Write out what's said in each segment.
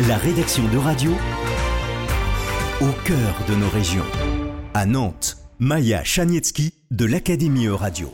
La rédaction de radio au cœur de nos régions. À Nantes, Maya Chanietsky de l'Académie Radio.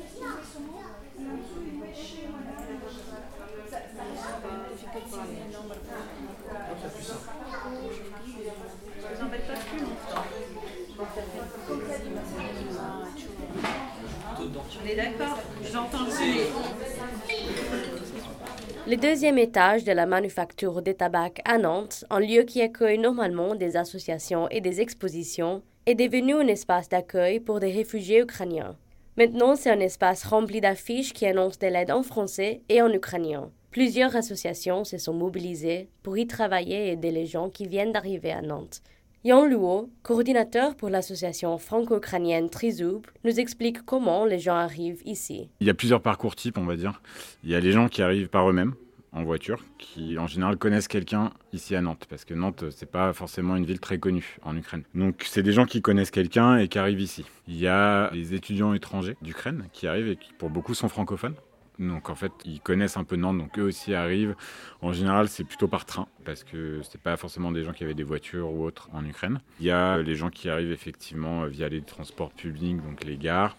Le deuxième étage de la manufacture de tabac à Nantes, un lieu qui accueille normalement des associations et des expositions, est devenu un espace d'accueil pour des réfugiés ukrainiens. Maintenant, c'est un espace rempli d'affiches qui annoncent de l'aide en français et en ukrainien. Plusieurs associations se sont mobilisées pour y travailler et aider les gens qui viennent d'arriver à Nantes. Yann Luo, coordinateur pour l'association franco-ukrainienne Trizoub, nous explique comment les gens arrivent ici. Il y a plusieurs parcours types, on va dire. Il y a les gens qui arrivent par eux-mêmes, en voiture, qui en général connaissent quelqu'un ici à Nantes, parce que Nantes, c'est pas forcément une ville très connue en Ukraine. Donc c'est des gens qui connaissent quelqu'un et qui arrivent ici. Il y a les étudiants étrangers d'Ukraine qui arrivent et qui pour beaucoup sont francophones. Donc en fait, ils connaissent un peu Nantes, donc eux aussi arrivent. En général, c'est plutôt par train, parce que c'est pas forcément des gens qui avaient des voitures ou autres en Ukraine. Il y a les gens qui arrivent effectivement via les transports publics, donc les gares.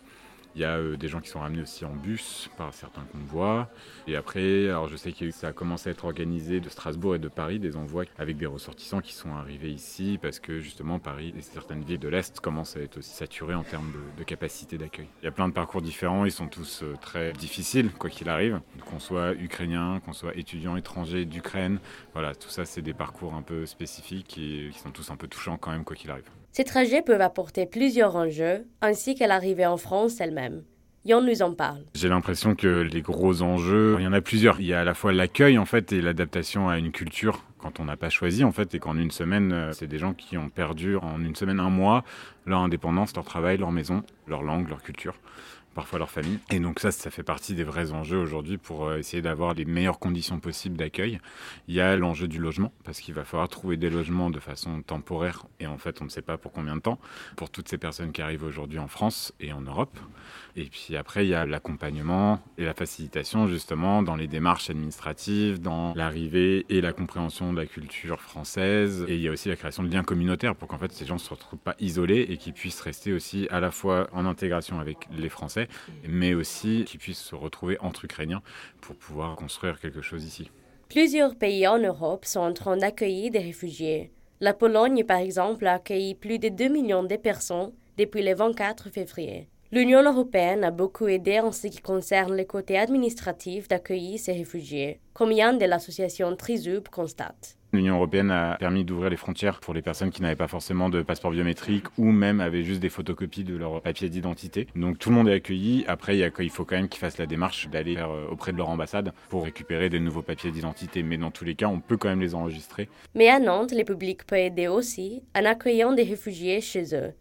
Il y a euh, des gens qui sont ramenés aussi en bus par certains convois. Et après, alors je sais que ça a commencé à être organisé de Strasbourg et de Paris, des envois avec des ressortissants qui sont arrivés ici parce que justement Paris et certaines villes de l'Est commencent à être aussi saturées en termes de, de capacité d'accueil. Il y a plein de parcours différents, ils sont tous euh, très difficiles quoi qu'il arrive, qu'on soit ukrainien, qu'on soit étudiant étranger d'Ukraine. Voilà, tout ça c'est des parcours un peu spécifiques et qui sont tous un peu touchants quand même quoi qu'il arrive. Ces trajets peuvent apporter plusieurs enjeux, ainsi qu'à l'arrivée en France elle-même. Yann nous en parle. J'ai l'impression que les gros enjeux, il y en a plusieurs. Il y a à la fois l'accueil en fait et l'adaptation à une culture quand on n'a pas choisi en fait et qu'en une semaine, euh, c'est des gens qui ont perdu en une semaine, un mois leur indépendance, leur travail, leur maison, leur langue, leur culture parfois leur famille. Et donc ça, ça fait partie des vrais enjeux aujourd'hui pour euh, essayer d'avoir les meilleures conditions possibles d'accueil. Il y a l'enjeu du logement, parce qu'il va falloir trouver des logements de façon temporaire, et en fait on ne sait pas pour combien de temps, pour toutes ces personnes qui arrivent aujourd'hui en France et en Europe. Et puis après, il y a l'accompagnement et la facilitation justement dans les démarches administratives, dans l'arrivée et la compréhension de la culture française. Et il y a aussi la création de liens communautaires pour qu'en fait ces gens ne se retrouvent pas isolés et qu'ils puissent rester aussi à la fois en intégration avec les Français, mais aussi qu'ils puissent se retrouver entre Ukrainiens pour pouvoir construire quelque chose ici. Plusieurs pays en Europe sont en train d'accueillir des réfugiés. La Pologne, par exemple, a accueilli plus de 2 millions de personnes depuis le 24 février. L'Union européenne a beaucoup aidé en ce qui concerne le côté administratif d'accueillir ces réfugiés, comme Yann de l'association Trizub constate. L'Union européenne a permis d'ouvrir les frontières pour les personnes qui n'avaient pas forcément de passeport biométrique ou même avaient juste des photocopies de leur papier d'identité. Donc tout le monde est accueilli. Après, il, faut quand même qu'ils fassent la démarche d'aller auprès de leur ambassade pour récupérer des nouveaux papiers d'identité. Mais dans tous les cas, on peut quand même les enregistrer. Mais à Nantes, le public peut aider aussi en accueillant des réfugiés chez eux.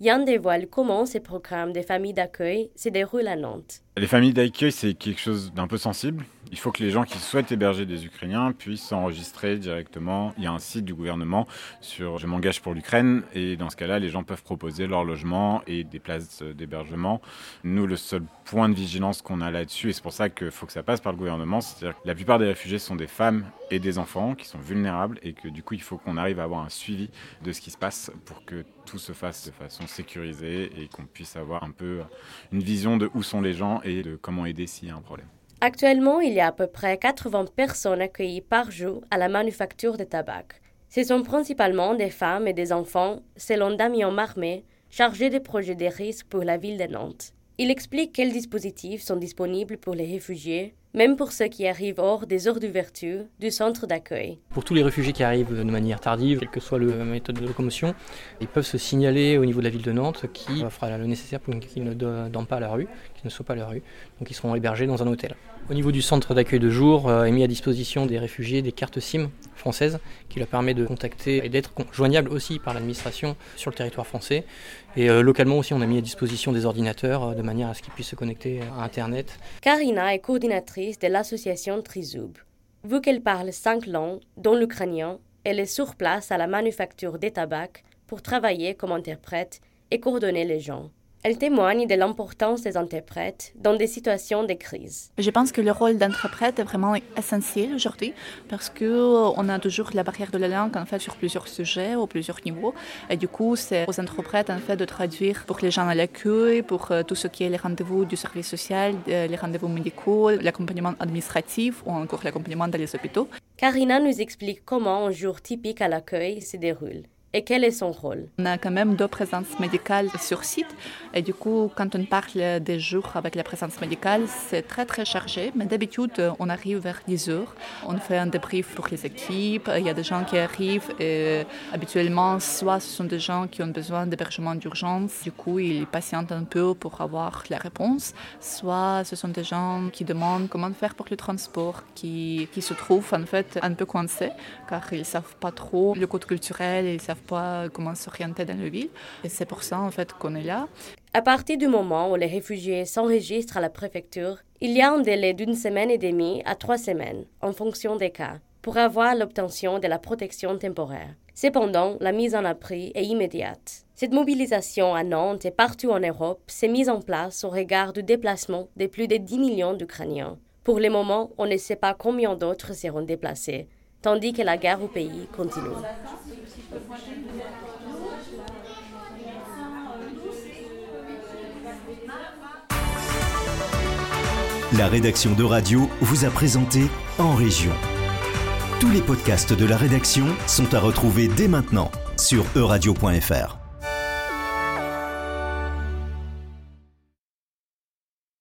Yann dévoile comment ces programmes des familles d'accueil se déroulent à Nantes. Les familles d'accueil, c'est quelque chose d'un peu sensible. Il faut que les gens qui souhaitent héberger des Ukrainiens puissent s'enregistrer directement. Il y a un site du gouvernement sur Je m'engage pour l'Ukraine et dans ce cas-là, les gens peuvent proposer leur logement et des places d'hébergement. Nous, le seul point de vigilance qu'on a là-dessus, et c'est pour ça qu'il faut que ça passe par le gouvernement, c'est-à-dire que la plupart des réfugiés sont des femmes et des enfants qui sont vulnérables et que du coup, il faut qu'on arrive à avoir un suivi de ce qui se passe pour que tout se fasse de façon sécurisée et qu'on puisse avoir un peu une vision de où sont les gens de comment aider s'il y a un problème. Actuellement, il y a à peu près 80 personnes accueillies par jour à la manufacture de tabac. Ce sont principalement des femmes et des enfants, selon Damien Marmé, chargé des projets des risques pour la ville de Nantes. Il explique quels dispositifs sont disponibles pour les réfugiés, même pour ceux qui arrivent hors des heures d'ouverture du centre d'accueil. Pour tous les réfugiés qui arrivent de manière tardive, quelle que soit la méthode de locomotion, ils peuvent se signaler au niveau de la ville de Nantes qui fera le nécessaire pour qu'ils ne dorment pas à la rue, qu'ils ne soient pas à la rue. Donc ils seront hébergés dans un hôtel. Au niveau du centre d'accueil de jour, euh, est mis à disposition des réfugiés des cartes SIM françaises qui leur permet de contacter et d'être joignables aussi par l'administration sur le territoire français. Et euh, localement aussi, on a mis à disposition des ordinateurs euh, de manière à ce qu'ils puissent se connecter à Internet. Karina est coordinatrice de l'association Trizoub. Vu qu'elle parle cinq langues, dont l'ukrainien, elle est sur place à la manufacture des tabacs pour travailler comme interprète et coordonner les gens. Elle témoigne de l'importance des interprètes dans des situations de crise. Je pense que le rôle d'interprète est vraiment essentiel aujourd'hui parce qu'on a toujours la barrière de la langue en fait sur plusieurs sujets ou plusieurs niveaux. Et du coup, c'est aux interprètes en fait de traduire pour les gens à l'accueil, pour euh, tout ce qui est les rendez-vous du service social, euh, les rendez-vous médicaux, l'accompagnement administratif ou encore l'accompagnement dans les hôpitaux. Karina nous explique comment un jour typique à l'accueil se déroule. Et quel est son rôle? On a quand même deux présences médicales sur site. Et du coup, quand on parle des jours avec la présence médicale, c'est très très chargé. Mais d'habitude, on arrive vers 10 heures. On fait un débrief pour les équipes. Il y a des gens qui arrivent. Et habituellement, soit ce sont des gens qui ont besoin d'hébergement d'urgence. Du coup, ils patientent un peu pour avoir la réponse. Soit ce sont des gens qui demandent comment faire pour le transport, qui, qui se trouvent en fait un peu coincés car ils ne savent pas trop le code culturel. Ils savent pas comment s'orienter dans la ville. Et c'est pour ça, en fait, qu'on est là. À partir du moment où les réfugiés s'enregistrent à la préfecture, il y a un délai d'une semaine et demie à trois semaines, en fonction des cas, pour avoir l'obtention de la protection temporaire. Cependant, la mise en abri est immédiate. Cette mobilisation à Nantes et partout en Europe s'est mise en place au regard du déplacement de plus de 10 millions d'Ukrainiens. Pour le moment, on ne sait pas combien d'autres seront déplacés, tandis que la guerre au pays continue. La rédaction de Radio vous a présenté En Région. Tous les podcasts de la rédaction sont à retrouver dès maintenant sur euradio.fr.